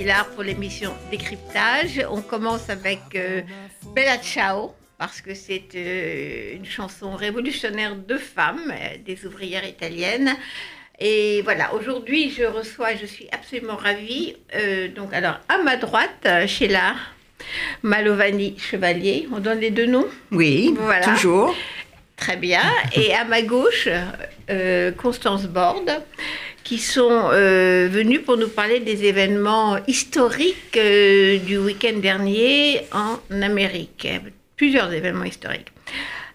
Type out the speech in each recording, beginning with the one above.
Lévy-Villard pour l'émission Décryptage. On commence avec euh, Bella Ciao, parce que c'est euh, une chanson révolutionnaire de femmes, euh, des ouvrières italiennes. Et voilà, aujourd'hui, je reçois, je suis absolument ravie. donc, alors, à ma droite, Sheila Malovani Chevalier. On donne les deux noms? Oui, Voilà. toujours. Très bien. Et à ma gauche, Constance Borde, qui sont euh, venus pour nous parler des événements historiques euh, du week-end dernier en Amérique. Plusieurs événements historiques.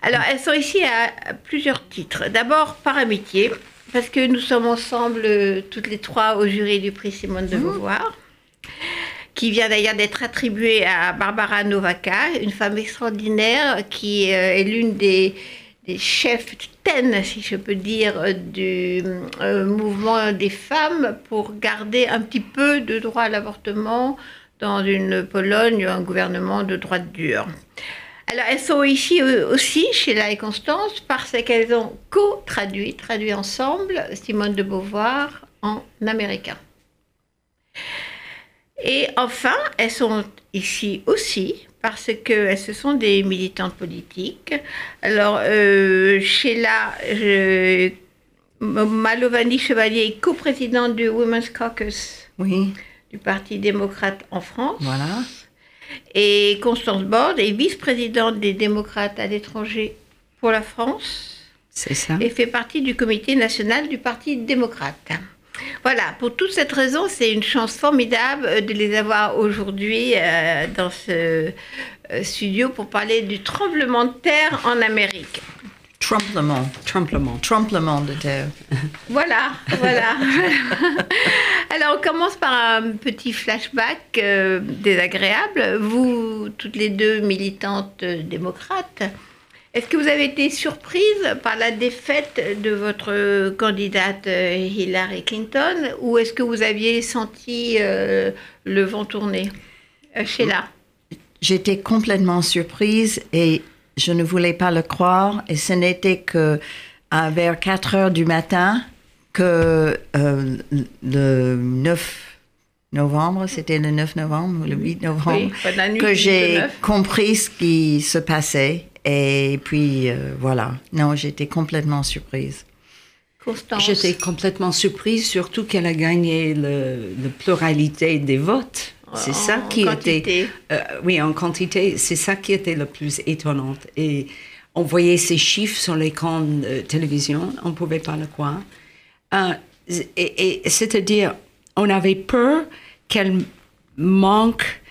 Alors, elles sont ici à, à plusieurs titres. D'abord, par amitié, parce que nous sommes ensemble euh, toutes les trois au jury du prix Simone de Beauvoir qui vient d'ailleurs d'être attribué à Barbara Novaka, une femme extraordinaire qui euh, est l'une des, des chefs titaines, si je peux dire, du euh, mouvement des femmes pour garder un petit peu de droit à l'avortement dans une Pologne, un gouvernement de droite dure. Alors, elles sont ici aussi, Sheila et Constance, parce qu'elles ont co-traduit, traduit ensemble, Simone de Beauvoir en américain. Et enfin, elles sont ici aussi parce que ce sont des militantes politiques. Alors, euh, Sheila je- Malovani Chevalier est coprésidente du Women's Caucus Oui, du Parti démocrate en France. voilà. Et Constance Borde est vice-présidente des démocrates à l'étranger pour la France C'est ça. et fait partie du comité national du Parti démocrate. Voilà, pour toute cette raison, c'est une chance formidable euh, de les avoir aujourd'hui euh, dans ce euh, studio pour parler du tremblement de terre en Amérique. Tremblement, tremblement, tremblement de terre. Voilà, voilà. Alors, on commence par un petit flashback euh, désagréable. Vous, toutes les deux militantes euh, démocrates, est-ce que vous avez été surprise par la défaite de votre candidate euh, Hillary Clinton ou est-ce que vous aviez senti euh, le vent tourner Euh, Sheila J'étais complètement surprise et je ne voulais pas le croire. Et ce n'était que vers 4 heures du matin que euh, le 9 novembre, c'était le 9 novembre ou le 8 novembre, Oui, nuit que j'ai 9. compris ce qui se passait. Et puis euh, voilà, non, j'étais complètement surprise. Constance J'étais complètement surprise, surtout qu'elle a gagné le, la pluralité des votes. C'est ça En qui quantité. était, euh, oui, en quantité, c'est ça qui était le plus étonnant. Et on voyait ces chiffres sur l'écran de télévision, on ne pouvait pas le croire. Euh, et et c'est-à-dire, on avait peur qu'elle manque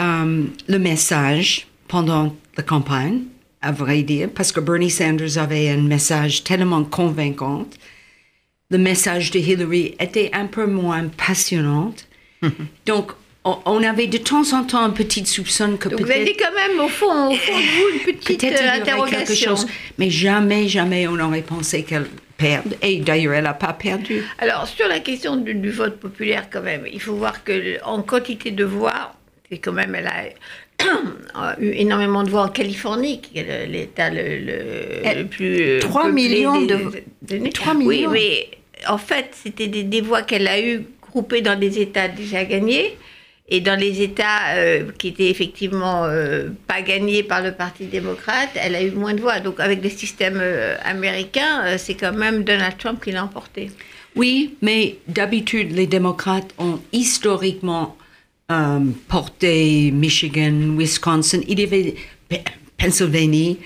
euh, le message pendant la campagne, à vrai dire, parce que Bernie Sanders avait un message tellement convaincant. Le message de Hillary était un peu moins passionnant. Donc, on, avait de temps en temps un petit soupçon que Donc vous avez peut-être quand même au fond, au fond de vous une petite peut-être il y euh, aurait quelque interrogation. chose, mais jamais, jamais on aurait pensé qu'elle perde. Et d'ailleurs, elle n'a pas perdu. Alors, sur la question du, du vote populaire, quand même, il faut voir que en quantité de voix, c'est quand même, elle a eu énormément de voix en Californie, qui est l'État le, le plus. euh, 3 peuplé millions des- de- États-Unis. 3 Oui, millions. mais en fait, c'était des, des voix qu'elle a eues groupées dans des États déjà gagnés. Et dans les États euh, qui étaient effectivement euh, pas gagnés par le Parti démocrate, elle a eu moins de voix. Donc avec le système euh, américain, euh, c'est quand même Donald Trump qui l'a emporté. Oui, mais d'habitude, les démocrates ont historiquement euh, porté Michigan, Wisconsin, il y avait Pe- Pennsylvanie.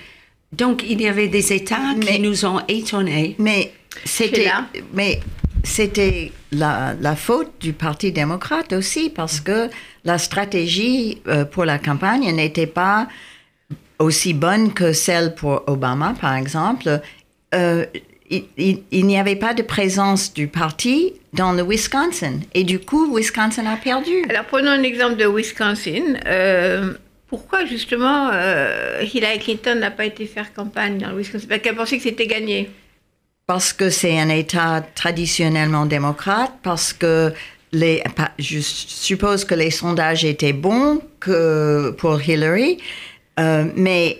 Donc, il y avait des États Mais- qui nous ont étonnés. Mais c'était, mais c'était la, la faute du Parti démocrate aussi parce que la stratégie euh, pour la campagne n'était pas aussi bonne que celle pour Obama, par exemple. Euh, il, il- il n'y avait pas de présence du parti dans le Wisconsin. Et du coup, Wisconsin a perdu. Alors prenons un exemple de Wisconsin. Euh, pourquoi justement euh, Hillary Clinton n'a pas été faire campagne dans le Wisconsin? Parce qu'elle pensait que c'était gagné. Parce que c'est un État traditionnellement démocrate, parce que les, je suppose que les sondages étaient bons que pour Hillary, euh, mais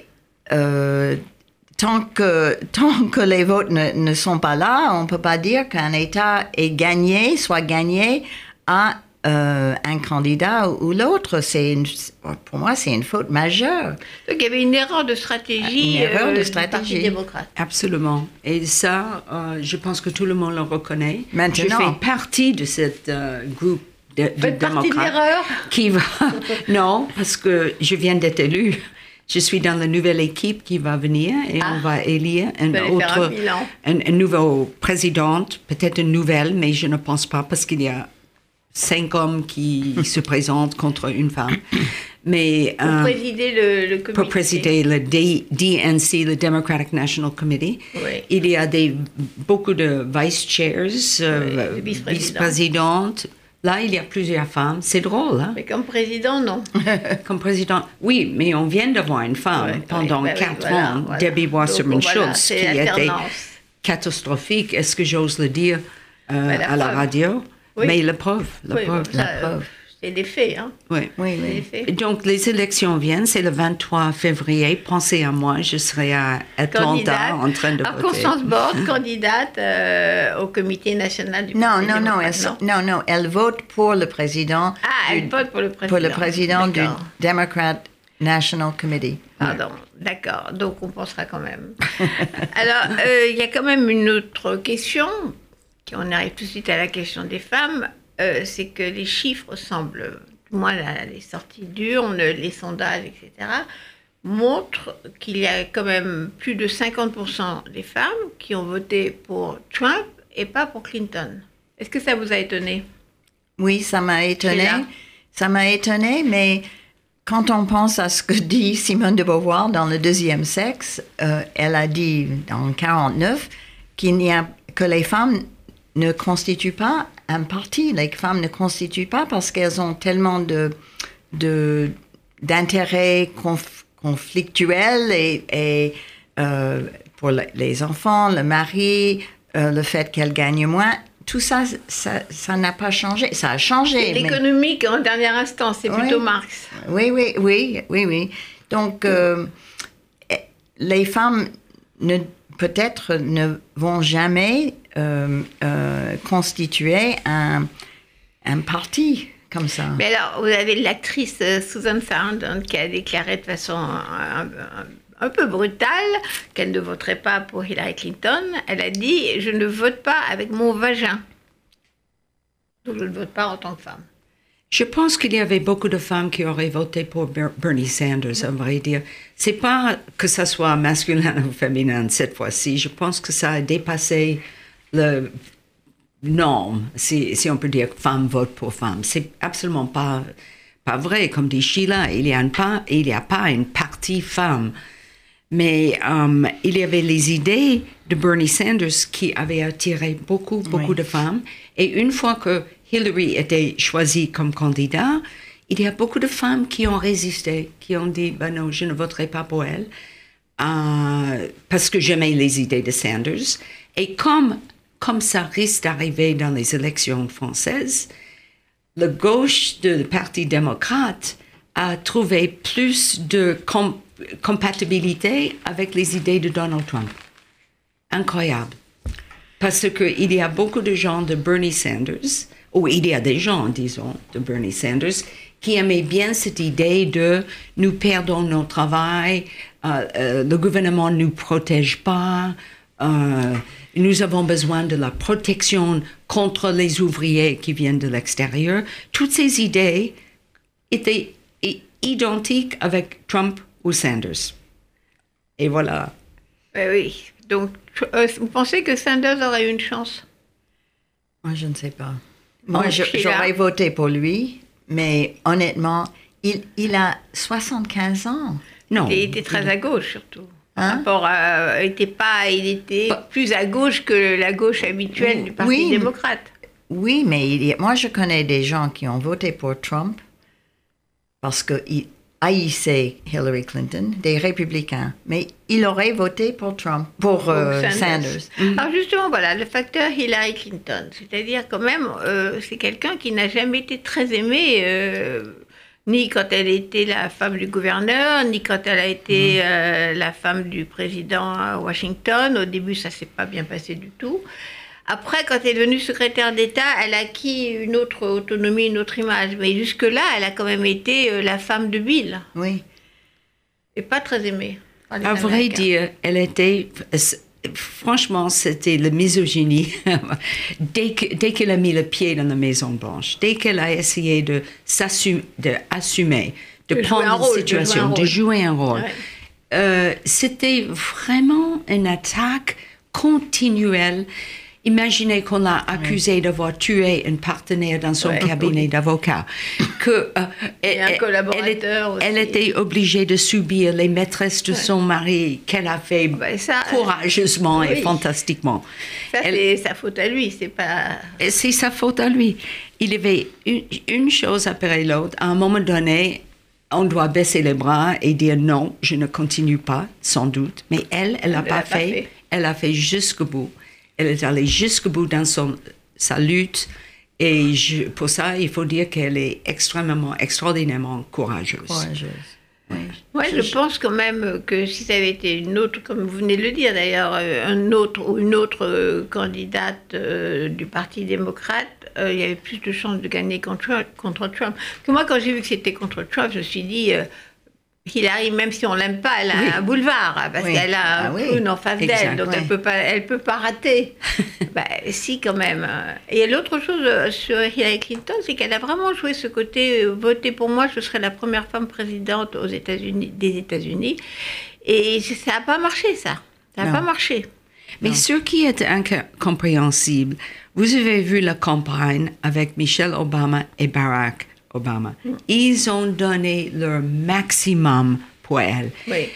tant, que, tant que les votes ne, ne sont pas là, on ne peut pas dire qu'un État est gagné, soit gagné à euh, un candidat ou, l'autre. C'est Pour moi, c'est une faute majeure. Donc il y avait une erreur de stratégie, Une erreur de du stratégie. Parti démocrate. Absolument. Et ça, euh, je pense que tout le monde le reconnaît. Maintenant. Je fais partie de cette euh, groupe de, de Faites partie de démocrates l'erreur qui va. non, parce que je viens d'être élue. Je suis dans la nouvelle équipe qui va venir et on va élire un Ah. autre, un, un nouveau présidente, peut-être une nouvelle, mais je ne pense pas parce qu'il y a cinq hommes qui se présentent contre une femme. Mais pour euh, présider le, le comité. pour présider le D- DNC, le Democratic National Committee. Oui. Il y a des, beaucoup de vice chairs, euh, Oui, vice-présidents. vice-présidentes. Là, il y a plusieurs femmes. C'est drôle, hein? Mais comme président, non. Comme président. Oui, mais on vient d'avoir une femme pendant oui, quatre voilà, ans, voilà. Debbie Wasserman Donc, voilà, Schultz, c'est qui était catastrophique. Est-ce que j'ose le dire euh, la à la preuve. radio? Mais la preuve, la preuve. ça, euh, C'est des faits, hein. Oui. Oui, oui. faits. Donc, les élections viennent, c'est le 23 février. Pensez à moi, je serai à Atlanta Candidate. en train de Alors, voter. Constance Borde, candidate euh, au comité national du Non, Parti non, non, elle, so- non, non, elle vote pour le président. Ah, du- elle vote pour le président. pour le président du. Democrat National Committee. Pardon, d'accord. Donc on pensera quand même. Alors, euh, il y a quand même une autre question. On arrive tout de suite à la question des femmes. Euh, c'est que les chiffres semblent, du moins la- les sorties d'urnes, les sondages, etc., montrent qu'il y a quand même plus de 50% des femmes qui ont voté pour Trump et pas pour Clinton. Est-ce que ça vous a étonné? Oui, ça m'a étonné. Ça m'a étonné, mais quand on pense à ce que dit Simone de Beauvoir dans Le Deuxième Sexe, euh, elle a dit en 49 qu'il n'y a que les femmes ne constituent pas un parti. Les femmes ne constituent pas parce qu'elles ont tellement de de- d'intérêts conf- conflictuels et, et, euh, pour le- les enfants, le mari, euh, le fait qu'elles gagnent moins. Tout ça, ça ça n'a pas changé. Ça a changé. mais- L'économique en dernier instant, c'est Oui. plutôt Marx. oui, oui, oui, oui, oui. Donc, euh, eh, les femmes ne peut-être ne vont jamais constituer un, un parti comme ça. Mais alors, vous avez l'actrice euh, Susan Sarandon qui a déclaré de façon un, peu brutale qu'elle ne voterait pas pour Hillary Clinton. Elle a dit Je ne vote pas avec mon vagin. Donc, je ne vote pas en tant que femme. Je pense qu'il y avait beaucoup de femmes qui auraient voté pour Ber- Bernie Sanders, à vrai dire. C'est pas que ça soit masculin ou féminin cette fois-ci. Je pense que ça a dépassé le norme, si, si on peut dire femme vote pour femme. C'est absolument pas, pas vrai. Comme dit Sheila, il n'y a, pas- il y a pas une partie femme. Mais euh, il y avait les idées de Bernie Sanders qui avaient attiré beaucoup, beaucoup Oui. de femmes. Et une fois que Hillary était choisie comme candidat, il y a beaucoup de femmes qui ont résisté, qui ont dit, ben non, je ne voterai pas pour elle, euh, parce que j'aimais les idées de Sanders. Et comme, comme ça risque d'arriver dans les élections françaises, la gauche du Parti démocrate a trouvé plus de com- compatibilité avec les idées de Donald Trump. Incroyable. Parce qu'il y a beaucoup de gens de Bernie Sanders, ou il y a des gens, disons, de Bernie Sanders, qui aimaient bien cette idée de nous perdons notre travail, euh, euh, le gouvernement ne nous protège pas, euh, nous avons besoin de la protection contre les ouvriers qui viennent de l'extérieur. Toutes ces idées étaient identiques avec Trump ou Sanders. Et voilà. Oui, oui. Donc, euh, vous pensez que Sanders aurait eu une chance? Moi, je ne sais pas. Moi, j'aurais voté pour lui, mais honnêtement, il, il a 75 ans. Non. Il était très à gauche, surtout. Hein rapport à- il était pas, il était plus à gauche que la gauche habituelle du Parti Oui. démocrate. Oui, mais il y a- moi, je connais des gens qui ont voté pour Trump parce qu'ils haïssaient Hillary Clinton, des républicains. Mais il aurait voté pour Trump, pour euh, Sanders. Alors justement, voilà, le facteur Hillary Clinton. C'est-à-dire quand même, euh, c'est quelqu'un qui n'a jamais été très aimé, euh, ni quand elle était la femme du gouverneur, ni quand elle a été euh, la femme du président à Washington. Au début, ça s'est pas bien passé du tout. Après, quand elle est devenue secrétaire d'État, elle a acquis une autre autonomie, une autre image. Mais jusque-là, elle a quand même été euh, la femme de Bill, Oui. et pas très aimée. À vrai dire, elle était. Franchement, c'était la misogynie. dès que- dès qu'elle a mis le pied dans la Maison Blanche, dès qu'elle a essayé de s'assumer, de assumer, de, De jouer prendre un une rôle, de jouer un situation, de rôle. jouer un rôle, Ouais. euh, c'était vraiment une attaque continuelle. Imaginez qu'on l'a accusée d'avoir tué un partenaire dans son Ouais. cabinet d'avocat, que euh, Et un elle- collaborateur elle, elle était obligée de subir les maîtresses de son mari qu'elle a fait Ben, ça, courageusement et fantastiquement. Ça, c'est sa faute à lui, c'est pas. c'est sa faute à lui. Il avait une, une chose après l'autre. À un moment donné, on doit baisser les bras et dire non, je ne continue pas, sans doute. Mais elle, elle n'a pas, fait. Elle a fait jusqu'au bout. Elle est allée jusqu'au bout dans son, sa lutte. Et je- pour ça, il faut dire qu'elle est extrêmement, extraordinairement courageuse. Courageuse. Oui. Moi, je pense quand même que si ça avait été une autre, comme vous venez de le dire d'ailleurs, euh, un autre ou une autre euh, candidate euh, du Parti démocrate, euh, il y avait plus de chances de gagner contre, contre Trump. Parce que moi, quand j'ai vu que c'était contre Trump, je me suis dit, euh, Hillary, même si on l'aime pas, elle a Oui. un boulevard, parce Oui. qu'elle a un Ah oui. en face d'elle, donc elle peut pas, elle peut pas rater. bah, si quand même. Et l'autre chose euh, sur Hillary Clinton, c'est qu'elle a vraiment joué ce côté euh, voter pour moi, je serai la première femme présidente aux États-Unis, des États-Unis. Et ça n'a pas marché, ça. Ça n'a pas marché. Mais ce qui est incompréhensible, vous avez vu la campagne avec Michelle Obama et Barack Obama. Ils ont donné leur maximum pour elle. Oui.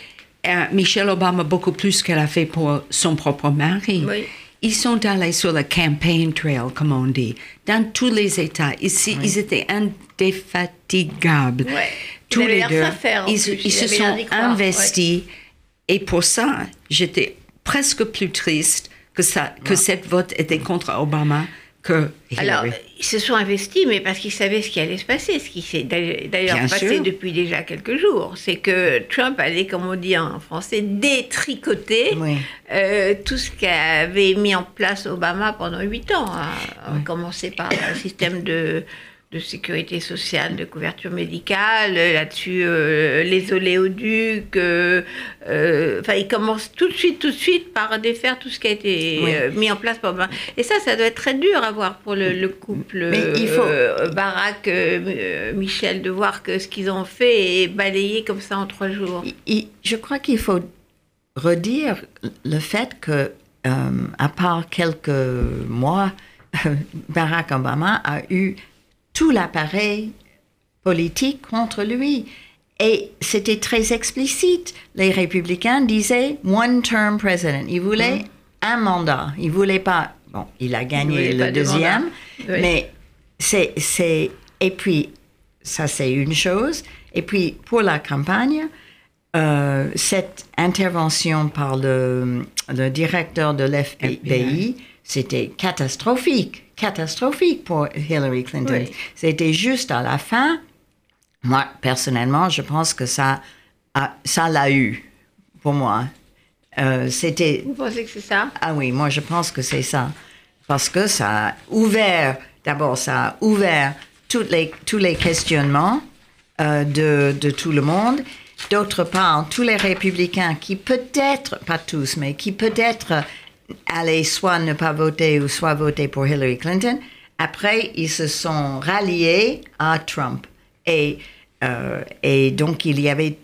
Euh, Michelle Obama beaucoup plus qu'elle a fait pour son propre mari. Oui. Ils sont allés sur le campaign trail, comme on dit, dans tous les États. Ici, Ils étaient indéfatigables. Tous les deux. Ils, se sont investis. Et pour ça, j'étais presque plus triste que, ça, que cette vote était contre Obama que Hillary. Alors, ils se sont investis, mais parce qu'ils savaient ce qui allait se passer, ce qui s'est d'ailleurs passé sûr. depuis déjà quelques jours. C'est que Trump allait, comme on dit en français, détricoter Oui. euh, tout ce qu'avait mis en place Obama pendant huit ans, hein. à commencer par un système de, de sécurité sociale, de couverture médicale, euh, là-dessus euh, les oléoducs. euh, euh, Enfin, il commence tout de suite, tout de suite par défaire tout ce qui a été Oui. mis en place par Obama. Et ça, ça doit être très dur à voir pour le, le couple Mais il faut- Barack, Michel, de voir que ce qu'ils ont fait est balayé comme ça en trois jours. Il- je crois qu'il faut redire le fait que, à part quelques mois, Barack Obama a eu tout l'appareil politique contre lui. Et c'était très explicite. Les républicains disaient one term president. Ils voulaient un mandat. Ils voulaient pas. Bon, il a gagné le deuxième. Oui. mais c'est c'est et puis ça c'est une chose. Et puis pour la campagne, euh, cette intervention par le, le directeur de l'FBI, FBI. C'était catastrophique, catastrophique pour Hillary Clinton. Oui. C'était juste à la fin. Moi, personnellement, je pense que ça, a- ça l'a eu pour moi. Euh, c'était Vous pensez que c'est ça? Ah oui, moi je pense que c'est ça. Parce que ça a ouvert, d'abord ça a ouvert toutes les, tous les questionnements euh, de, de tout le monde. D'autre part, tous les républicains qui peut-être, pas tous, mais qui peut-être allaient soit ne pas voter ou soit voter pour Hillary Clinton. Après, ils se sont ralliés à Trump. Et, euh, et donc, il y avait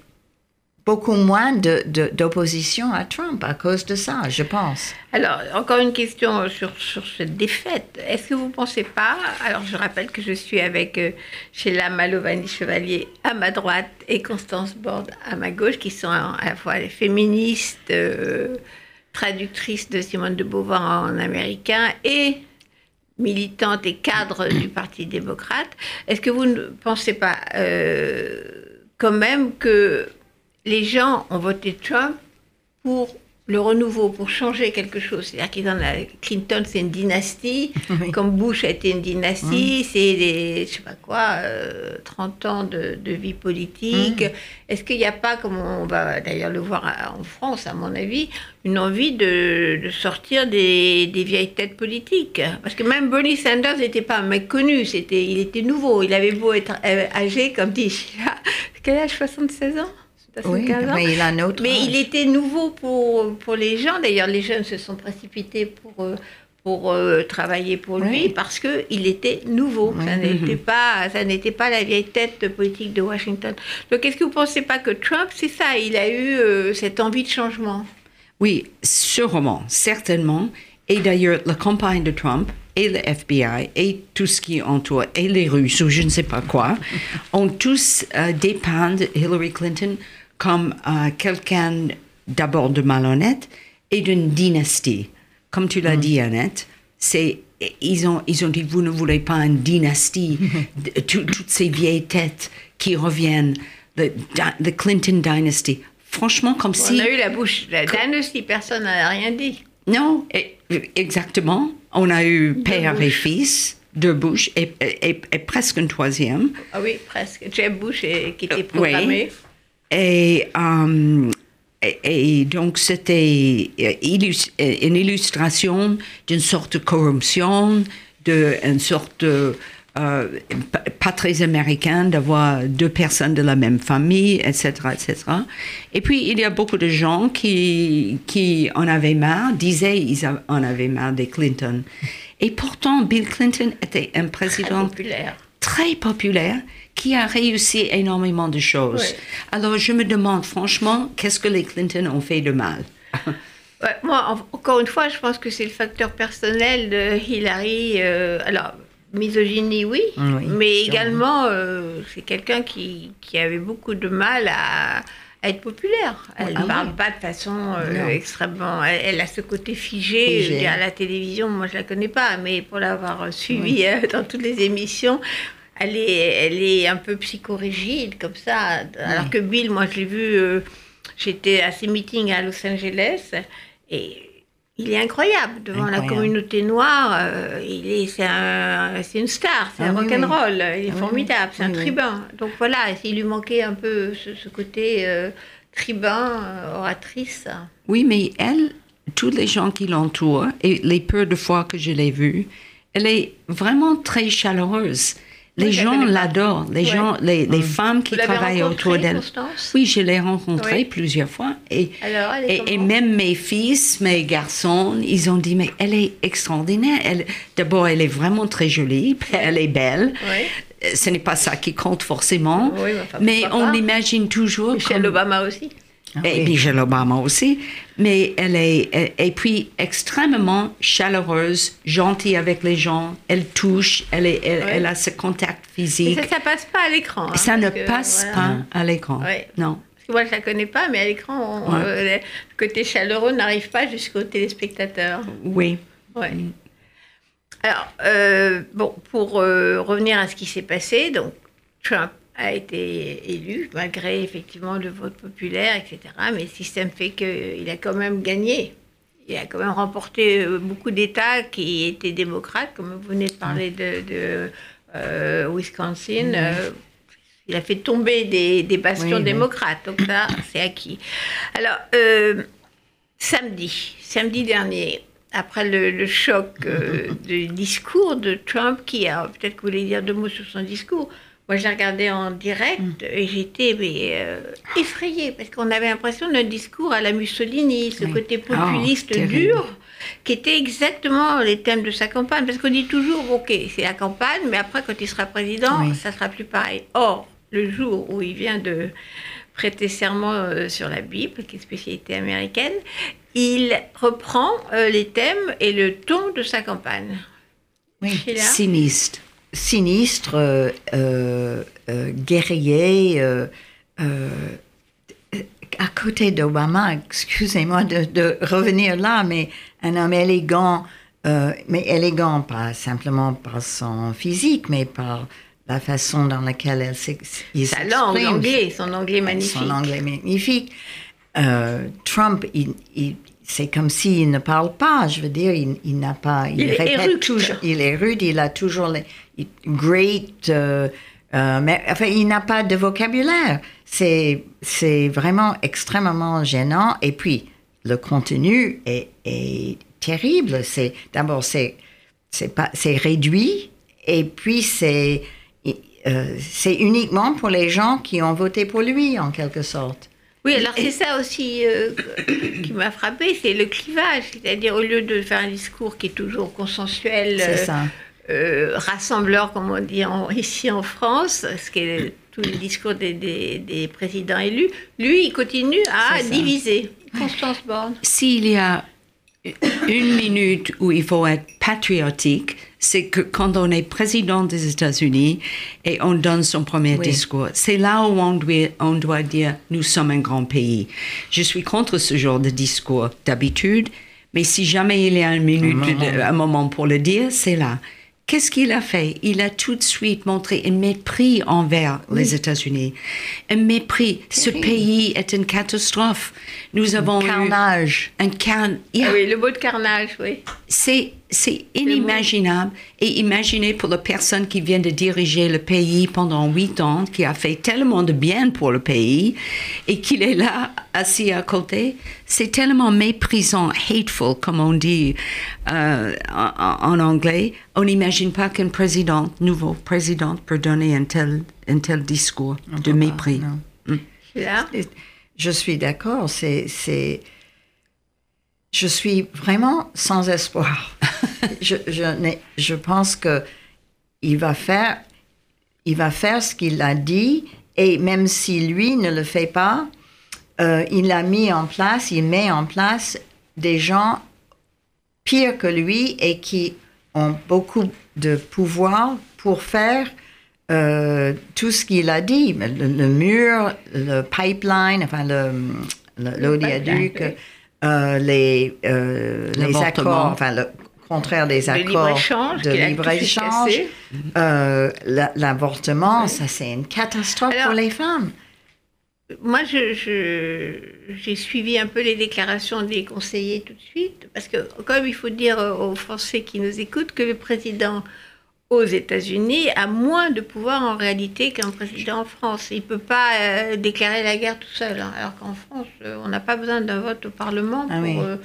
beaucoup moins d'opposition à Trump à cause de ça, je pense. Alors, encore une question sur, sur cette défaite. Est-ce que vous ne pensez pas, alors je rappelle que je suis avec euh, Sheila Malovani-Chevalier à ma droite et Constance Borde à ma gauche, qui sont à la fois les féministes, euh, traductrices de Simone de Beauvoir en américain et militantes et cadres du Parti démocrate. Est-ce que vous ne pensez pas euh, quand même que les gens ont voté Trump pour le renouveau, pour changer quelque chose. C'est-à-dire qu'ils en a, Clinton, c'est une dynastie, Oui. comme Bush a été une dynastie, c'est des, je sais pas quoi, euh, 30 ans de, de vie politique. Est-ce qu'il n'y a pas, comme on va d'ailleurs le voir à- en France, à mon avis, une envie de, de sortir des, des vieilles têtes politiques? Parce que même Bernie Sanders n'était pas un mec connu, c'était, il était nouveau. Il avait beau être euh, âgé, comme dit Sheila. Quel âge? 76 ans? Oui, 75 ans mais il a un autre mais âge. il était nouveau pour, pour les gens. D'ailleurs, les jeunes se sont précipités pour, euh, pour euh, travailler pour lui parce qu'il était nouveau. Ça Oui. n'était pas, ça n'était pas la vieille tête politique de Washington. Donc, est-ce que vous ne pensez pas que Trump, c'est ça, il a eu euh, cette envie de changement? Oui, sûrement, certainement. Et d'ailleurs, la campagne de Trump et le FBI et tout ce qui entoure, et les Russes ou je ne sais pas quoi, ont tous euh, dépeint Hillary Clinton comme euh, quelqu'un d'abord de malhonnête et d'une dynastie. Comme tu l'as dit, Annette, c'est ils ont, ils ont dit, vous ne voulez pas une dynastie, tout- toutes ces vieilles têtes qui reviennent, the, the Clinton dynasty. Franchement, comme si... On a eu la bouche, la dynastie, personne n'a rien dit. Non, exactement. On a eu père et fils, deux Bush, et, et- et presque une troisième. Ah oui, presque. Jeb Bush qui était programmé. Et, euh, et, et donc, c'était euh, illus- euh, une illustration d'une sorte de corruption, d'une sorte de. euh, pas- très américain d'avoir deux personnes de la même famille, etc., etc. Et puis, il y a beaucoup de gens qui, qui en avaient marre, disaient ils en avaient marre des Clinton. Et pourtant, Bill Clinton était un Très président populaire. très populaire qui a réussi énormément de choses. Alors je me demande franchement, qu'est-ce que les Clinton ont fait de mal? Ouais, moi, en- encore une fois, je pense que c'est le facteur personnel de Hillary. euh, alors, misogynie, oui, Oui, mais également, euh, c'est quelqu'un qui, qui avait beaucoup de mal à, à être populaire. Elle ne Ah parle oui. pas de façon euh, extrêmement. Elle, elle a ce côté figé. Figé. je veux dire, à la télévision, moi, je la connais pas, mais pour l'avoir suivie euh, dans toutes les émissions. Elle est, elle est un peu psychorigide, comme ça. Alors que Bill, moi, je l'ai vu, euh, j'étais à ses meetings à Los Angeles, et il est incroyable devant la communauté noire. euh, il est, c'est un, c'est une star, c'est Ah un oui, oui. rock'n'roll. Il est Ah oui, formidable, c'est oui, un oui. tribun. Donc voilà, il lui manquait un peu ce, ce côté euh, tribun, oratrice. Oui, mais elle, tous les gens qui l'entourent, et les peu de fois que je l'ai vue, elle est vraiment très chaleureuse. Les Oui, gens l'adorent. Les Ouais. gens, les, les femmes qui Vous travaillent autour d'elle. Oui, je l'ai rencontrée Oui. plusieurs fois. Et, Alors, elle est et, même mes fils, mes garçons, ils ont dit, mais elle est extraordinaire. Elle, d'abord, elle est vraiment très jolie, elle est belle. Oui. Euh, Ce n'est pas ça qui compte forcément, Oui, mais enfin, mais pourquoi on l'imagine toujours Michelle comme- Obama aussi. Et oui. Michelle Obama aussi, mais elle est, et, et puis extrêmement chaleureuse, gentille avec les gens, elle touche, elle, est, elle, a ce contact Et physique. ça, ça passe pas à l'écran. hein, ça ne que, passe voilà. pas à l'écran. Non. Moi, je la connais pas, mais à l'écran, Ouais. euh, le côté chaleureux n'arrive pas jusqu'au téléspectateur. Oui. Ouais. Alors, euh, bon, pour euh, revenir à ce qui s'est passé, donc Trump a été élu, malgré effectivement le vote populaire, etc. Mais le système fait qu'il a quand même gagné. Il a quand même remporté euh, beaucoup d'États qui étaient démocrates, comme vous venez de parler de, de, euh, Wisconsin. euh, il a fait tomber des, des bastions Oui, oui. démocrates, donc ça, c'est acquis. Alors, euh, samedi, samedi dernier, après le, le choc euh, du discours de Trump, qui a peut-être que vous voulez dire deux mots sur son discours. Moi, je l'ai regardé en direct et j'étais euh, effrayée parce qu'on avait l'impression d'un discours à la Mussolini, ce Oui. côté Oh, populiste dur. qui étaient exactement les thèmes de sa campagne. Parce qu'on dit toujours, ok, c'est la campagne, mais après, quand il sera président, Oui. ça sera plus pareil. Or, le jour où il vient de prêter serment euh, sur la Bible, qui est spécialité américaine, il reprend euh, les thèmes et le ton de sa campagne. Oui. Sheila. Sinistre, euh, euh, euh, guerrier, à côté d'Obama, excusez-moi de, de revenir là, mais un homme élégant, mais élégant pas simplement par son physique, mais par la façon dans laquelle elle s'ex- il Sa langue, s'exprime. son anglais magnifique. Son anglais magnifique. Trump, il, il- c'est comme s'il ne parle pas. Je veux dire, il, il n'a pas. Il est répète éructe. toujours. Il est rude. Il a toujours les il- great. euh, euh, mais enfin, il n'a pas de vocabulaire. C'est c'est vraiment extrêmement gênant. Et puis le contenu est, est terrible. C'est d'abord c'est c'est pas c'est réduit. Et puis c'est euh, c'est uniquement pour les gens qui ont voté pour lui, en quelque sorte. Oui, alors c'est ça aussi euh, qui m'a frappé, c'est le clivage. C'est-à-dire, au lieu de faire un discours qui est toujours consensuel, euh, ça. euh, rassembleur, comme on dit en- ici en France, ce qui est tous les discours des, des- des présidents élus, lui, il continue à diviser. Constance Borne. S'il y a une minute où il faut être patriotique, c'est que quand on est président des États-Unis et on donne son premier Oui. discours, c'est là où on doit, on doit dire nous sommes un grand pays. Je suis contre ce genre de discours d'habitude, mais si jamais il y a une minute, Un moment. de- un moment pour le dire, c'est là. Qu'est-ce qu'il a fait? Il a tout de suite montré un mépris envers les États-Unis. Un mépris. Ce pays est une catastrophe. Nous avons eu Carnage. un can. Ah oui, le mot de carnage, oui. C'est, c'est inimaginable. Et imaginez pour la personne qui vient de diriger le pays pendant huit ans, qui a fait tellement de bien pour le pays, et qu'il est là, assis à côté. C'est tellement méprisant, hateful, comme on dit euh, en, en anglais. On n'imagine pas qu'un président, nouveau président, peut donner un tel, un tel discours On de pas, mépris. Et Je suis d'accord. C'est, c'est. Je suis vraiment sans espoir. je, je, n'ai- je pense que il va faire, il va faire ce qu'il a dit, et même si lui ne le fait pas, euh, il a mis en place, il met en place des gens pires que lui et qui ont beaucoup de pouvoir pour faire euh, tout ce qu'il a dit. Le, le mur, le pipeline, enfin le, pipeline, euh, les, euh, les accords, enfin le contraire des accords de libre-échange, euh, la- l'avortement, ça c'est une catastrophe Alors, pour les femmes. Moi, je, je- j'ai suivi un peu les déclarations des conseillers tout de suite, parce que, comme il faut dire aux Français qui nous écoutent, que le président aux États-Unis a moins de pouvoir en réalité qu'un président en France. Il ne peut pas euh, déclarer la guerre tout seul, hein, alors qu'en France, euh, on n'a pas besoin d'un vote au Parlement Ah pour oui. euh,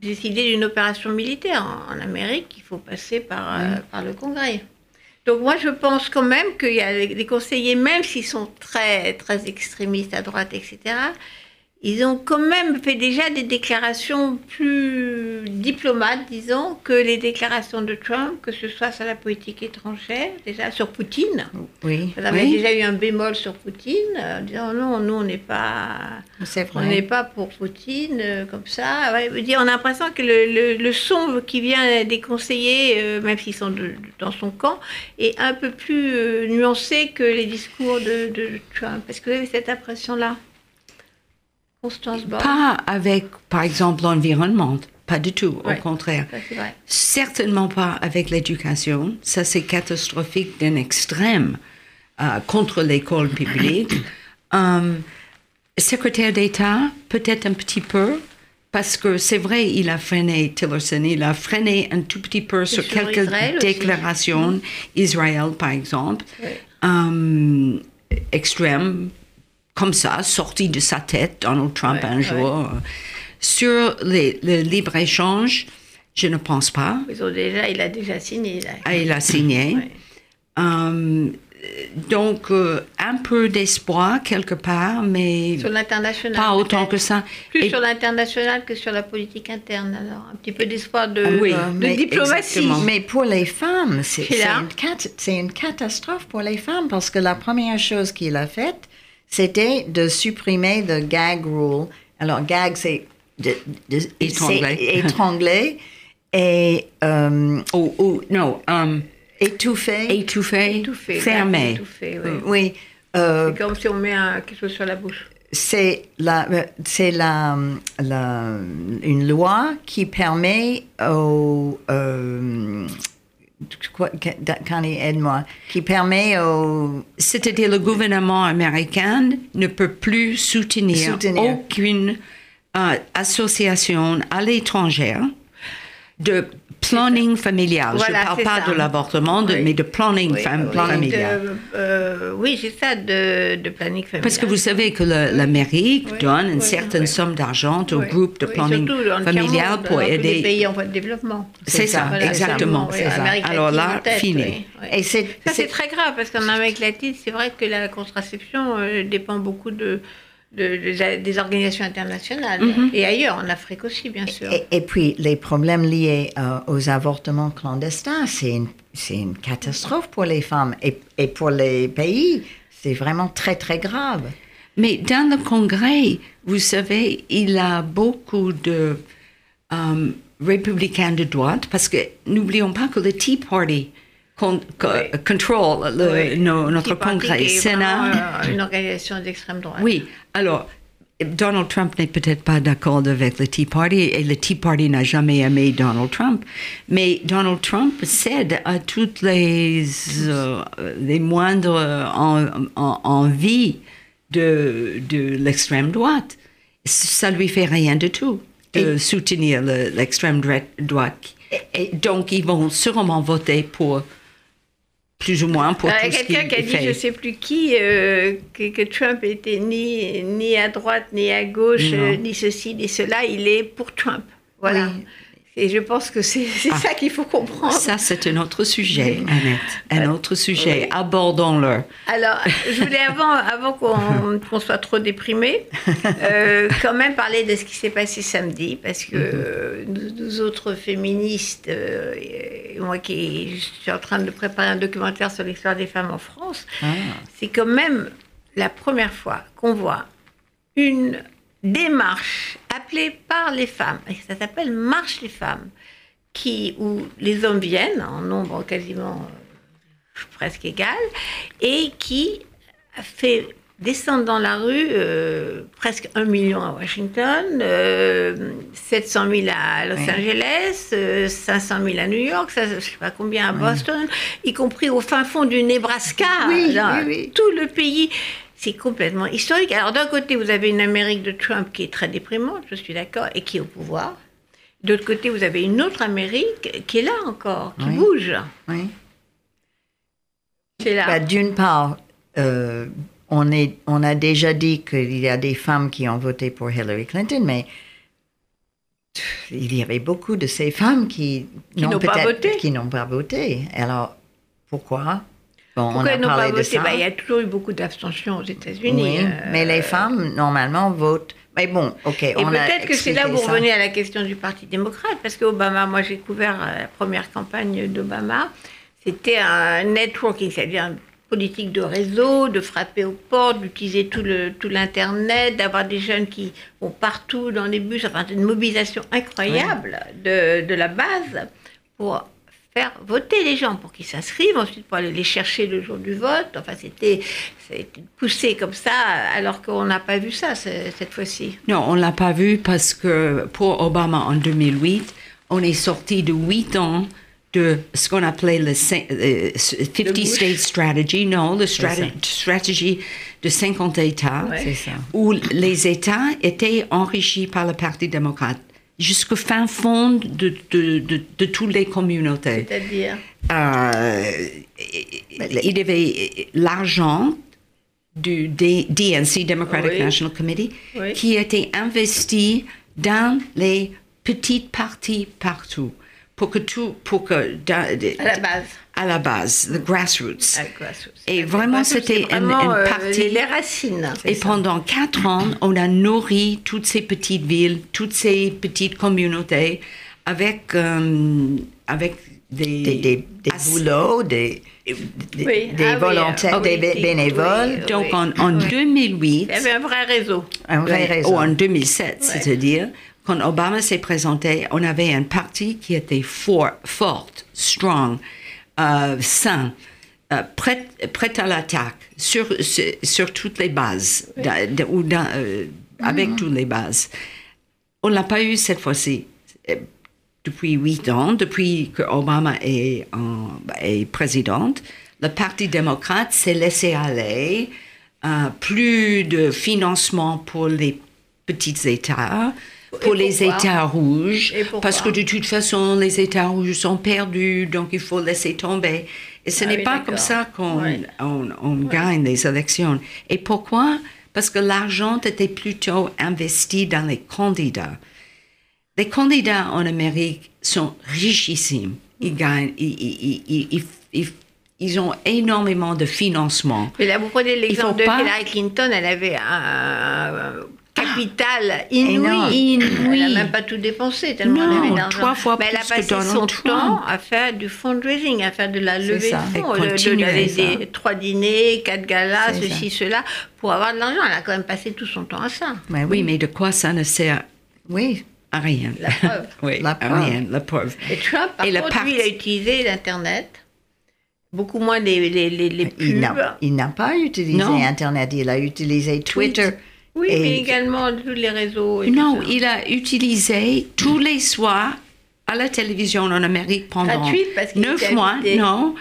décider d'une opération militaire. En, en Amérique, il faut passer par, par le Congrès. Donc moi, je pense quand même qu'il y a des des conseillers, même s'ils sont très, très extrémistes à droite, etc., ils ont quand même fait déjà des déclarations plus diplomates, disons, que les déclarations de Trump, que ce soit sur la politique étrangère, déjà sur Poutine. Oui, avez Oui. déjà eu un bémol sur Poutine, euh, en disant non, nous, on n'est pas... On n'est pas pour Poutine, euh, comme ça. Ouais, dire, on a l'impression que le, le- le son qui vient des conseillers, euh, même s'ils sont de- dans son camp, est un peu plus euh, nuancé que les discours de, de Trump. Est-ce que vous avez cette impression-là? Pas avec, par exemple, l'environnement. Pas du tout, Ouais. au contraire. Ça. Certainement pas avec l'éducation. Ça, c'est catastrophique d'un extrême euh, contre l'école publique. Euh, secrétaire d'État, peut-être un petit peu, parce que c'est vrai, il a freiné, Tillerson, il a freiné un tout petit peu sur sur quelques Israël aussi. déclarations. Israël, par exemple, Ouais. euh, extrême, comme ça, sorti de sa tête, Donald Trump, Ouais, un ouais. jour. Sur les- le libre-échange, je ne pense pas. Ils ont déjà, il a déjà signé. Là. Ah, il a signé. Ouais. Euh, donc, euh, un peu d'espoir quelque part, mais Sur l'international. pas autant que ça. Plus Et- sur l'international que sur la politique interne, alors. Un petit peu d'espoir de, Ah oui, de mais diplomatie. exactement. Mais pour les femmes, une, c'est une catastrophe pour les femmes parce que la première chose qu'il a faite, c'était de supprimer le gag rule. Alors, gag, c'est de, de- Étrangler. c'est étrangler et euh, Ou, ou non, um, étouffer. étouffé, Étouffé, fermé. étouffé, oui. oui. euh, C'est comme si on met un, quelque chose sur la bouche. c'est la, c'est la, la- une loi qui permet aux, euh, Connie, aide-moi, qui permet aux, C'est-à-dire le gouvernement américain ne peut plus soutenir, Soutenir. aucune euh, association à l'étranger de planning familial. Voilà, Je ne parle pas ça. de l'avortement, Oui. mais de planning Oui, fam- oui, familial. de- euh, oui, c'est ça, de, de planning familial. Parce que vous savez que le- l'Amérique donne une certaine somme d'argent au groupe de planning familial pour tous les aider. pays en voie de développement. C'est ça, ça, exactement. oui, c'est ça. Alors là, tête, fini. et Ça, c'est c'est- très grave parce qu'en Amérique latine, c'est vrai que la contraception euh, dépend beaucoup de, de- de- des organisations internationales Mm-hmm. et ailleurs, en Afrique aussi, bien sûr. et, et puis les problèmes liés euh, aux avortements clandestins, c'est une, c'est une catastrophe pour les femmes et, et pour les pays. C'est vraiment très, très grave. Mais dans le Congrès, vous savez, il y a beaucoup de euh, républicains de droite, parce que n'oublions pas que le Tea Party con- Oui. contrôle le- Oui. nos- notre Congrès, qui est Sénat. euh, une organisation d'extrême droite. Oui, alors, Donald Trump n'est peut-être pas d'accord avec le Tea Party et le Tea Party n'a jamais aimé Donald Trump, mais Donald Trump cède à toutes les, euh, les moindres en- en- envies de, de l'extrême droite. Ça lui fait rien du tout de soutenir le- l'extrême droite. Et donc, ils vont sûrement voter pour plus ou moins pour Euh, Quelqu'un qui a dit, fait. je ne sais plus qui, euh, que, que Trump était ni, ni à droite, ni à gauche, euh, ni ceci, ni cela. Il est pour Trump. Voilà. Oui. Et je pense que c'est Ah. ça qu'il faut comprendre. Ça, c'est un autre sujet, Annette. Un autre sujet. oui. Abordons-le. Alors, je voulais avant, avant qu'on qu'on soit trop déprimé, euh, quand même parler de ce qui s'est passé samedi, parce que euh, nous, nous autres féministes, euh, moi qui suis en train de préparer un documentaire sur l'histoire des femmes en France, c'est quand même la première fois qu'on voit une démarche appelée par les femmes, et ça s'appelle Marche les femmes, qui, où les hommes viennent en nombre quasiment euh, presque égal, et qui fait descendre dans la rue euh, presque un million à Washington, euh, 700 000 à Los Oui. Angeles, euh, 500 000 à New York, ça, je sais pas combien à Boston, y compris au fin fond du Nebraska, Oui, là, tout le pays. C'est complètement historique. Alors d'un côté, vous avez une Amérique de Trump qui est très déprimante, je suis d'accord, et qui est au pouvoir. De l'autre côté, vous avez une autre Amérique qui est là encore, qui Oui. bouge. Oui. C'est là. Bah, D'une part, euh, on, est, on a déjà dit qu'il y a des femmes qui ont voté pour Hillary Clinton, mais il y avait beaucoup de ces femmes qui, Qui n'ont pas voté. Qui n'ont pas voté. Alors, pourquoi Bon, Pourquoi on a ils n'ont parlé pas de voté ça. Bah, Il y a toujours eu beaucoup d'abstention aux États-Unis. oui, euh, mais les femmes, normalement, votent. Mais bon, OK, Et peut-être que c'est là où vous revenez à la question du Parti démocrate, parce que Obama, moi j'ai couvert euh, la première campagne d'Obama, c'était un networking, c'est-à-dire une politique de réseau, de frapper aux portes, d'utiliser tout le tout l'internet, d'avoir des jeunes qui vont partout dans les bus, enfin une mobilisation incroyable de, de la base pour faire voter les gens, pour qu'ils s'inscrivent, ensuite pour aller les chercher le jour du vote. Enfin, c'était c'était poussé comme ça, alors qu'on n'a pas vu ça ce- cette fois-ci. Non, on l'a pas vu parce que pour Obama en 2008, on est sorti de huit ans de ce qu'on appelait le cin- euh, 50 Bush. State Strategy, non, strate- stratégie de 50 États, Ouais. C'est ça. où les États étaient enrichis par le Parti démocrate jusqu'au fin fond de, de, de, de toutes les communautés. C'est-à-dire Euh, il y avait l'argent du DNC, Democratic Oui. National Committee, Oui. qui était investi dans les petites parties partout pour que tout, pour que da- À la base. à la base, the grassroots. À grassroots. Et vraiment, c'était une, une euh, partie. les, les racines. Et pendant quatre ans, on a nourri toutes ces petites villes, toutes ces petites communautés avec, euh, avec des, Des, des, des boulots, des, des, Oui, des ah volontaires, des oui, bé- oui, bénévoles. oui. Donc en, en 2008, Il y avait un vrai réseau. Un vrai réseau. Ou en 2007, c'est-à-dire, quand Obama s'est présenté, on avait un parti qui était fort, forte, strong, euh, sain, euh, prêt, prêt à l'attaque sur, sur, sur toutes les bases, ou euh, avec toutes les bases. On l'a pas eu cette fois-ci. Depuis huit ans, depuis que Obama est, est présidente, le Parti démocrate s'est laissé aller. plus de financement pour les petits États, pour les? États rouges, parce que de toute façon, les États rouges sont perdus, donc il faut laisser tomber. Et ce Ah n'est oui, pas comme ça qu'on Ouais. on, on gagne les élections. Et pourquoi? Parce que l'argent était plutôt investi dans les candidats. Les candidats en Amérique sont richissimes. Ils gagnent, ils, ils- ils- ils- ils- ils ont énormément de financement. Mais là, vous prenez l'exemple de pas- Hillary Clinton, elle avait un capital inouï. Énorme. Elle n'a même pas tout dépensé tellement Non, elle avait d'argent. trois fois Mais elle a plus que passé son temps à faire du fundraising, à faire de la levée ça. de fonds, de- des trois dîners, quatre galas, ceci, cela, pour avoir de l'argent. Elle a quand même passé tout son temps à ça. Mais Oui, mais de quoi ça ne sert Oui, à rien? La preuve. oui, La à preuve. rien, la preuve. Et Trump, par Et contre, lui, il a utilisé l'Internet, beaucoup moins les, les, les, pubs. n'a, il n'a pas utilisé Non. Internet, il a utilisé Twitter. Oui, Et- mais également tous les réseaux. et Non, tout ça. il a utilisé tous les soirs à la télévision en Amérique pendant neuf mois. invité. Non,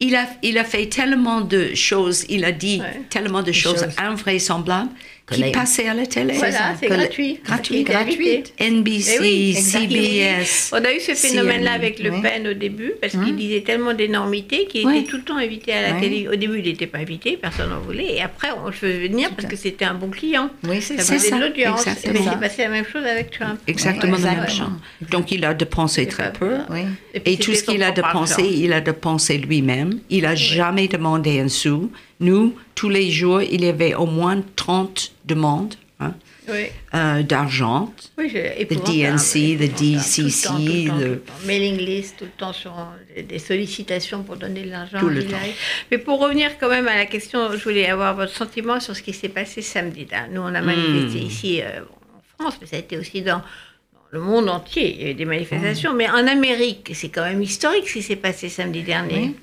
il a, il a fait tellement de choses, il a dit Ouais. tellement de choses, choses. invraisemblables qui les- passaient à la télé. Voilà, c'est gratuit. gratuit. NBC, Eh oui, CBS. On a eu ce phénomène-là avec Le oui. Pen au début, parce qu'il disait tellement d'énormités qu'il Oui. était tout le temps invité à la Oui. télé. Au début, il n'était pas invité, personne n'en voulait. Et après, on le faisait venir parce que c'était un bon client. Oui, c'est Ça ça. faisait de l'audience. Mais c'est passé la même chose avec Trump. Exactement Oui, la même chose. Donc il a dépensé très peu. Et puis, Et tout ce qu'il a dépensé, il a dépensé lui-même. Il n'a jamais demandé un sou. Nous, tous les jours, il y avait au moins 30 demandes hein, Oui. euh, d'argent. Oui, je- DNC, le le temps, DCC, le temps, le- le temps. mailing list, tout le temps sur des- des sollicitations pour donner de l'argent. Tout le Hillary. Mais pour revenir quand même à la question, je voulais avoir votre sentiment sur ce qui s'est passé samedi. Là. Nous, on a manifesté Hmm. ici euh, en France, mais ça a été aussi dans, le monde entier. Il y a eu des manifestations, Hmm. mais en Amérique, c'est quand même historique ce qui s'est passé samedi dernier.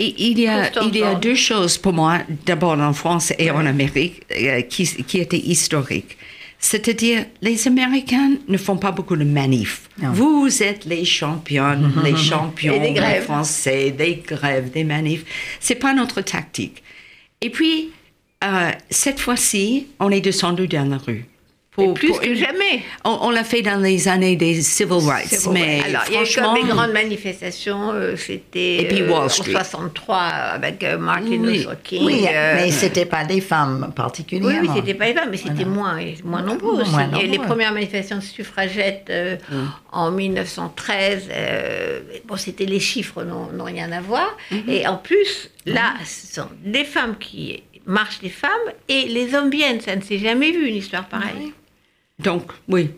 Et il y a, il y a deux choses pour moi, d'abord en France et en Amérique, euh, qui, qui étaient historiques. C'est-à-dire, les Américains ne font pas beaucoup de manifs. Non. Vous êtes les champions, les champions des des grèves. Français, des grèves, des manifs. C'est pas notre tactique. Et puis, euh, cette fois-ci, on est descendu dans la rue. Pour- plus pour que une- jamais. On, on l'a fait dans les années des civil rights, mais. Alors, il y a eu comme des grandes manifestations, euh, c'était euh, en Street. 63 avec euh, Martin Oui. Luther King. Oui, euh, mais c'était pas des femmes Oui, particulièrement. oui, c'était pas les femmes, mais c'était moins, moins nombreux. Moins les premières manifestations suffragettes euh, en 1913. euh, bon, c'était les chiffres n'ont rien à voir. Et en plus, là, ce sont des femmes qui marchent les femmes et les hommes viennent. Ça ne s'est jamais vu une histoire pareille. Donc, oui,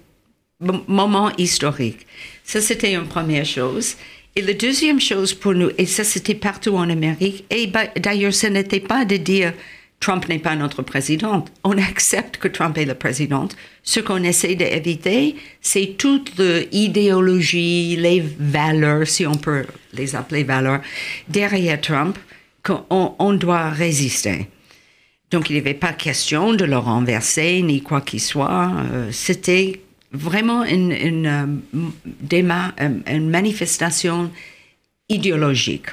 moment historique. Ça, c'était une première chose. Et la deuxième chose pour nous, et ça, c'était partout en Amérique, et d'ailleurs, ce n'était pas de dire Trump n'est pas notre président. On accepte que Trump est le président. Ce qu'on essaie d'éviter, c'est toute l'idéologie, les valeurs, si on peut les appeler valeurs, derrière Trump, qu'on on doit résister. Donc, il n'y avait pas question de le renverser ni quoi qu'il soit. Euh, C'était vraiment euh, euh, une manifestation idéologique.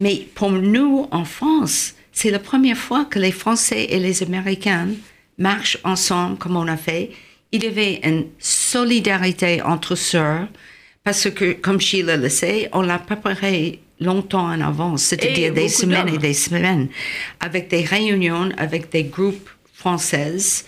Mais pour nous, en France, c'est la première fois que les Français et les Américains marchent ensemble comme on a fait. Il y avait une solidarité entre sœurs parce que, comme Sheila le sait, on l'a préparé longtemps en avance, c'est-à-dire des semaines et des semaines, avec des réunions avec des groupes françaises,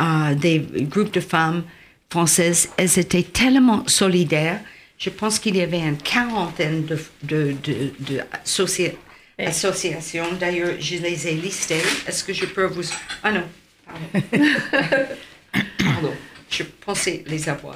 euh, des groupes de femmes françaises. Elles étaient tellement solidaires. je pense qu'il y avait une quarantaine de, de, de, de associa- associations. D'ailleurs, je les ai listées. Est-ce que je peux vous... Ah non, pardon. pardon. Je pensais les avoir.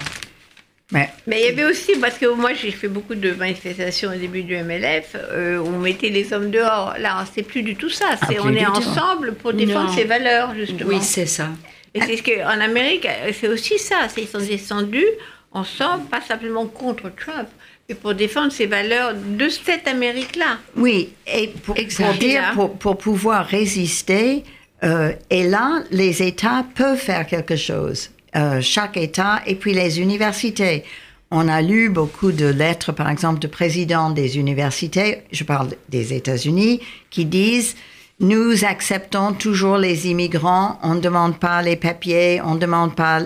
Mais Mais il y avait aussi, parce que moi j'ai fait beaucoup de manifestations au début du MLF, euh, où on mettait les hommes dehors. Là, c'est plus du tout ça. C'est Ah, on est tout. ensemble pour défendre Non. ses valeurs, justement. Oui, c'est ça. Et c'est ce qu'en Amérique, c'est aussi ça. C'est ils sont descendus ensemble, pas simplement contre Trump, mais pour défendre ses valeurs de cette Amérique-là. Oui, et pour, dire, pour pouvoir résister, euh, et là, les États peuvent faire quelque chose. Euh, chaque État, et puis les universités. On a lu beaucoup de lettres, par exemple, de présidents des universités, je parle des États-Unis, qui disent nous acceptons toujours les immigrants, on ne demande pas les papiers, on ne demande pas.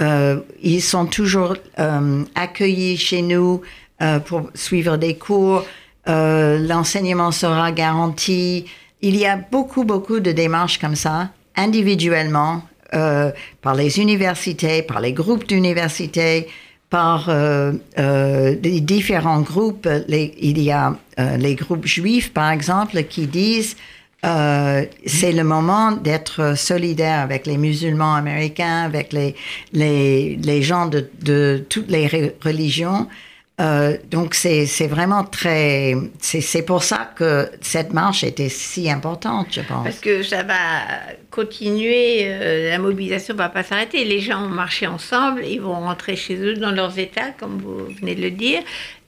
euh, ils sont toujours euh, accueillis chez nous pour suivre des cours. L'enseignement sera garanti. Il y a beaucoup, beaucoup de démarches comme ça, individuellement, euh, par les universités, par les groupes d'universités, par euh, euh, les différents groupes. Les- il y a euh, les groupes juifs, par exemple, qui disent euh, c'est le moment d'être solidaire avec les musulmans américains, avec les, les, les gens de, toutes les re- religions. Euh, donc c'est vraiment très... C'est c'est pour ça que cette marche était si importante, je pense. Parce que ça va continuer, euh, la mobilisation ne va pas s'arrêter. Les gens ont marché ensemble, ils vont rentrer chez eux dans leurs États, comme vous venez de le dire,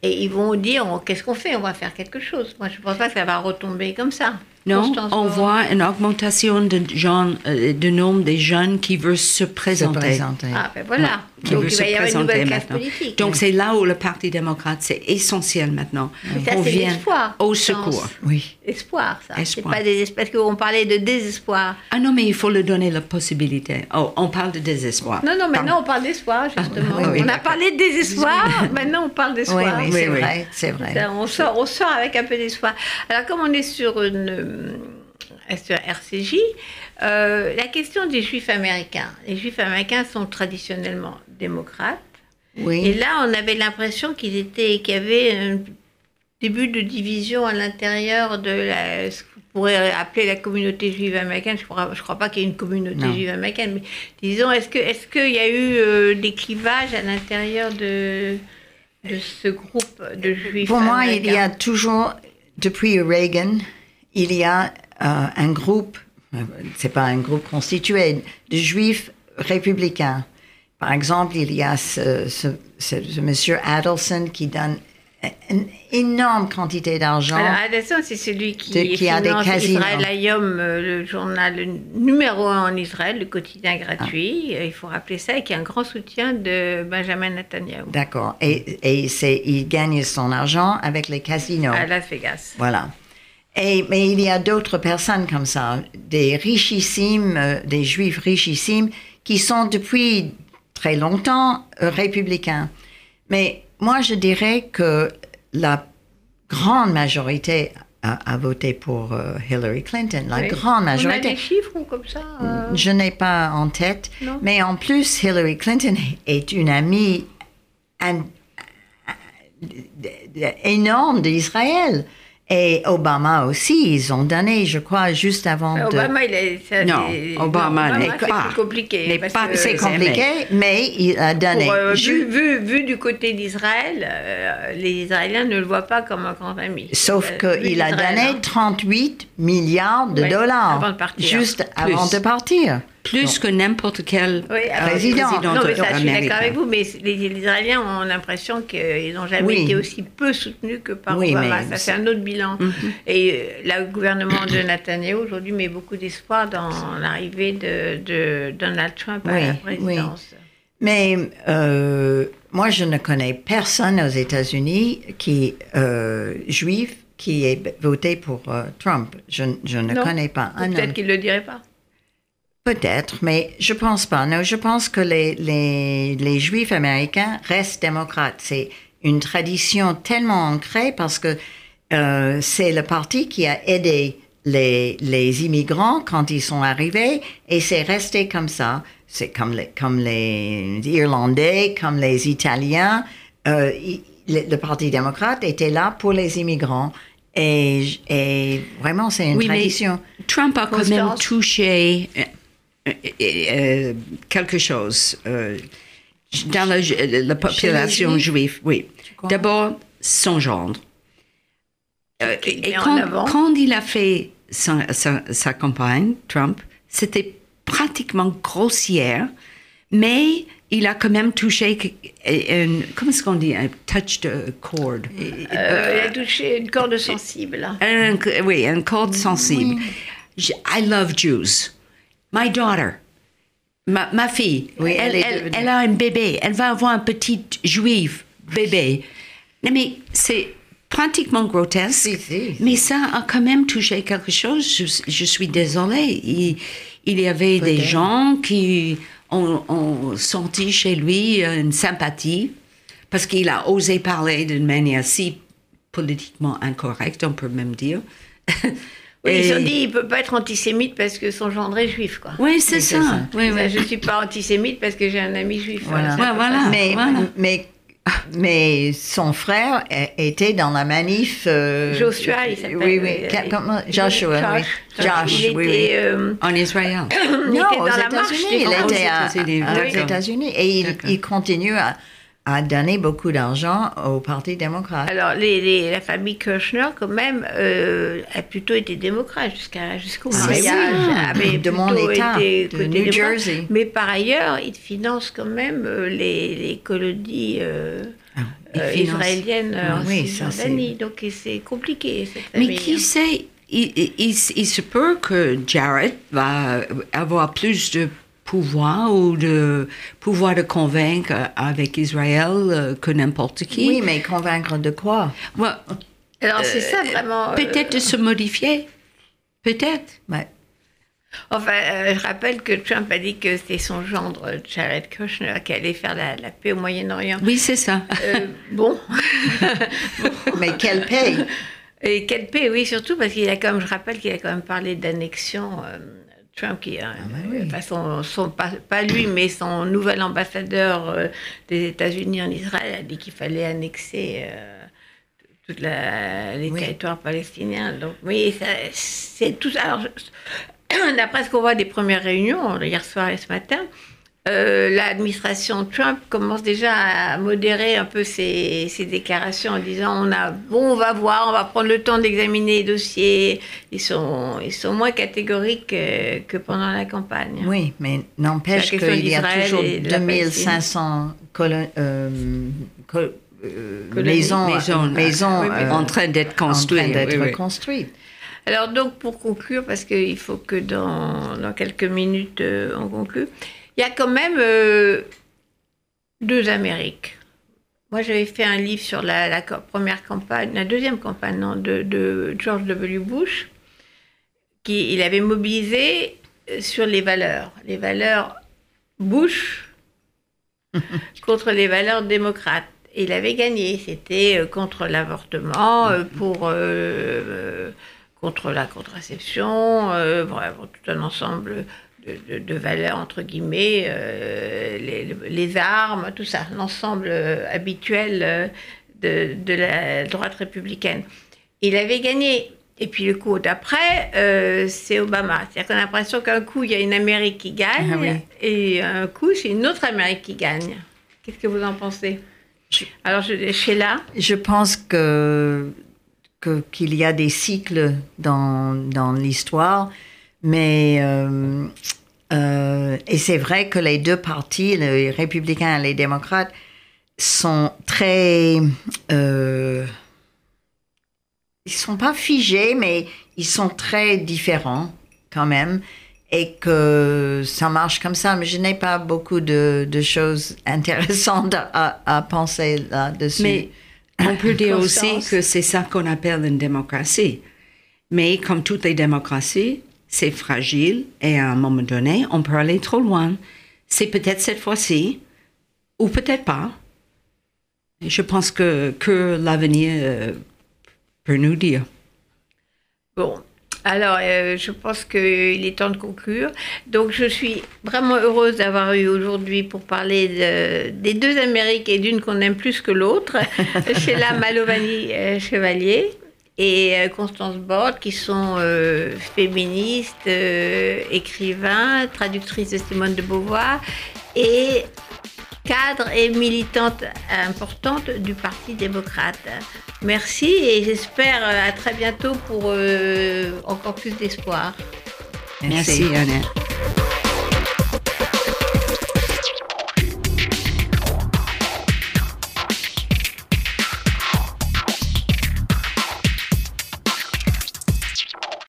et ils vont dire oh, qu'est-ce qu'on fait? On va faire quelque chose. Moi, je ne pense pas que ça va retomber comme ça. Non, on voit une augmentation de, gens, euh, de nombre des jeunes qui veulent se Se présenter. Ah, ben voilà. qui Donc veut il se va y avoir une présenter nouvelle classe maintenant. politique. Donc c'est là où le Parti démocrate, c'est essentiel maintenant. Mais ça, vienne l'espoir, au secours. Oui. Espoir, ça. C'est Espoir. pas désespoir. Parce qu'on parlait de désespoir. Ah non, mais il faut leur donner la possibilité. Oh, on parle de désespoir. Non, non, Pardon. maintenant on parle d'espoir, justement. oui, oui, on a parlé de désespoir, maintenant on parle Oui, d'espoir. oui, Oui, c'est oui. vrai, c'est vrai. Ça, on, sort, on sort avec un peu d'espoir. Alors, comme on est sur, une, sur RCJ, euh, la question des juifs américains. Les juifs américains sont traditionnellement démocrates. Et là, on avait l'impression qu'il y avait un début de division à l'intérieur de la, ce qu'on pourrait appeler la communauté juive américaine. Je ne crois, pas qu'il y ait une communauté Non. juive américaine, mais disons, est-ce que est-ce qu'il y a eu euh, des clivages à l'intérieur de de ce groupe de juifs pour moi, il américains y a toujours, depuis Reagan, il y a euh, un groupe, euh, c'est pas un groupe constitué, de juifs républicains. Par exemple, il y a ce, ce, ce- ce monsieur Adelson qui donne une énorme quantité d'argent. Alors, Adelson, c'est celui qui, De- qui a des finance casinos. Israël Hayom, euh, le journal numéro un en Israël, le quotidien gratuit. Ah. Il faut rappeler ça, et qui a un grand soutien de Benjamin Netanyahu D'accord. Et, et c'est, il gagne son argent avec les casinos. à Las Vegas. Voilà. Et, mais il y a d'autres personnes comme ça, des richissimes, euh, des juifs richissimes, qui sont depuis très longtemps euh, républicains. Mais moi, je dirais que la grande majorité a, a voté pour euh, Hillary Clinton. La Oui. grande On a majorité. des chiffres comme ça Je n'ai pas en tête. Non. Mais en plus, Hillary Clinton est une amie énorme d'Israël. Et Obama aussi, ils ont donné, je crois, juste avant de... Obama, il est. ça, Non, Obama n'est c'est pas- plus compliqué. C'est compliqué, mais il a donné. Pour, euh, vu, vu, vu du côté d'Israël, euh, les Israéliens ne le voient pas comme un grand ami. Sauf Euh, qu'il a donné hein. 38 milliards de Ouais, dollars avant de partir. juste avant de partir. Plus que n'importe quel Oui, euh, alors- Président. Non, mais ça, je suis d'accord avec vous, mais les, les Israéliens ont l'impression qu'ils n'ont jamais Oui. été aussi peu soutenus que par Oui, Obama. Ça c'est- un autre bilan. Et euh, le gouvernement de Netanyahu aujourd'hui met beaucoup d'espoir dans l'arrivée de, de Donald Trump à la oui. présidence. Mais euh, moi, je ne connais personne aux États-Unis qui euh, juif qui ait voté pour euh, Trump. Je, je ne Non. connais pas un Peut-être qu'il ne le dirait pas. Peut-être, mais je pense pas. Non, je pense que les, les, les Juifs américains restent démocrates. C'est une tradition tellement ancrée parce que euh, c'est le parti qui a aidé les, les immigrants quand ils sont arrivés et c'est resté comme ça. C'est comme les, comme les Irlandais, comme les Italiens. Euh, le, le Parti démocrate était là pour les immigrants. Et, et vraiment, c'est une Oui, mais tradition. Trump a quand même touché euh, euh, quelque chose euh, dans la, la population juive. Oui. D'abord, son gendre. Euh, Qu'il et quand, il a fait sa, sa- sa campagne, Trump, c'était pratiquement grossière, mais il a quand même touché, que- un, comment est-ce qu'on dit, un touch de cord. Euh, il a touché une corde sensible. Un- oui, un corde sensible. Je- I love Jews. My daughter, ma, ma fille, Oui, elle, elle est elle- devenue- elle a un bébé. Elle va avoir un petit juif bébé. Mais c'est pratiquement grotesque. Si, si. Mais ça a quand même touché quelque chose. Je, je suis désolée. Il, il y avait des gens qui ont, ont senti chez lui une sympathie parce qu'il a osé parler d'une manière si politiquement incorrecte, on peut même dire. Oui, ils ont dit il peut pas être antisémite parce que son gendre est juif, quoi. Oui, c'est ça. ça. Oui, oui. Je suis pas antisémite parce que j'ai un ami juif. Voilà. Ouais, près voilà. mais, voilà. mais, mais son frère était dans la manif. euh, Joshua, il s'appelle. Oui, oui. euh, il- Joshua, oui. Josh, il oui, était, oui. euh, En Israël. il Non, était aux dans États-Unis. Il Francs. était à- aux. États-Unis. Et il, il continue à, à donner beaucoup d'argent au Parti démocrate. Alors, les, les- la famille Kirchner, quand même, euh, a plutôt été démocrate jusqu'à, jusqu'au Ah, mariage. avait De mon État, été de New. Jersey. Mais par ailleurs, ils financent quand même euh, les, les colonies euh, euh, financent. israéliennes Ah en oui, Cisjordanie. Donc, c'est compliqué, cette Mais qui hein. sait, il, il- il- il se peut que Jared va avoir plus de pouvoir ou de pouvoir de convaincre avec Israël euh, que n'importe qui. Oui, mais convaincre de quoi? Ouais, Alors, c'est ça vraiment. euh, Peut-être de se modifier. Peut-être. Ouais. Enfin, euh, je rappelle que Trump a dit que c'était son gendre, Jared Kushner, qui allait faire la, la paix au Moyen-Orient. Oui, c'est ça. Euh, bon. Mais quelle paye Et quelle paix, oui, surtout parce qu'il a quand même, je rappelle qu'il a quand même parlé d'annexion. euh, Trump, qui a, oui. enfin, son, son- pas, pas lui, mais son nouvel ambassadeur euh, des États-Unis en Israël a dit qu'il fallait annexer euh, tous les Oui. territoires palestiniens. Donc, oui, c'est tout ça. D'après ce qu'on voit des premières réunions, hier soir et ce matin, euh, l'administration Trump commence déjà à modérer un peu ses, ses déclarations en disant on a bon on va voir on va prendre le temps d'examiner les dossiers. Ils sont ils sont moins catégoriques que, que pendant la campagne. Oui, mais n'empêche qu'il y a toujours et de la 2500 colo- euh, euh, maisons, Maisons, maisons, oui, oui. euh, en train d'être construites. oui, alors donc pour conclure parce qu'il faut que dans, dans quelques minutes euh, on conclue il y a quand même euh, deux Amériques moi, j'avais fait un livre sur la, première campagne, la deuxième campagne non, de, de George W. Bush, qui il avait mobilisé euh, sur les valeurs, les valeurs Bush contre les valeurs démocrates. Et il avait gagné. C'était euh, contre l'avortement, euh, pour euh, contre la contraception, vraiment tout un ensemble de, valeurs entre guillemets, euh, les, les armes, tout ça, l'ensemble euh, habituel euh, de, de la droite républicaine. Il avait gagné. Et puis le coup d'après, euh, c'est Obama. C'est-à-dire qu'on a l'impression qu'un coup, il y a une Amérique qui gagne, Ah oui. et un coup, c'est une autre Amérique qui gagne. Qu'est-ce que vous en pensez? Alors, je, Sheila Je pense que qu'il y a des cycles dans, dans l'histoire, mais euh, euh, et c'est vrai que les deux partis, les républicains et les démocrates, sont très euh, ils sont pas figés, mais ils sont très différents quand même. Et que ça marche comme ça, mais je n'ai pas beaucoup de, de choses intéressantes à, à penser là-dessus. Mais on peut dire aussi que c'est ça qu'on appelle une démocratie. Mais comme toutes les démocraties, c'est fragile et à un moment donné, on peut aller trop loin. C'est peut-être cette fois-ci, ou peut-être pas. Et Je pense que, que l'avenir euh, peut nous dire. Bon, Alors, euh, je pense qu'il est temps de conclure. Donc, je suis vraiment heureuse d'avoir eu aujourd'hui pour parler de- des deux Amériques et d'une qu'on aime plus que l'autre, Sheila Malovani euh, Chevalier et euh, Constance Bord, qui sont euh, féministes, euh, écrivains, traductrices de Simone de Beauvoir et cadre et militante importante du Parti démocrate. Merci et j'espère à très bientôt pour euh, encore plus d'espoir. Merci, Annette.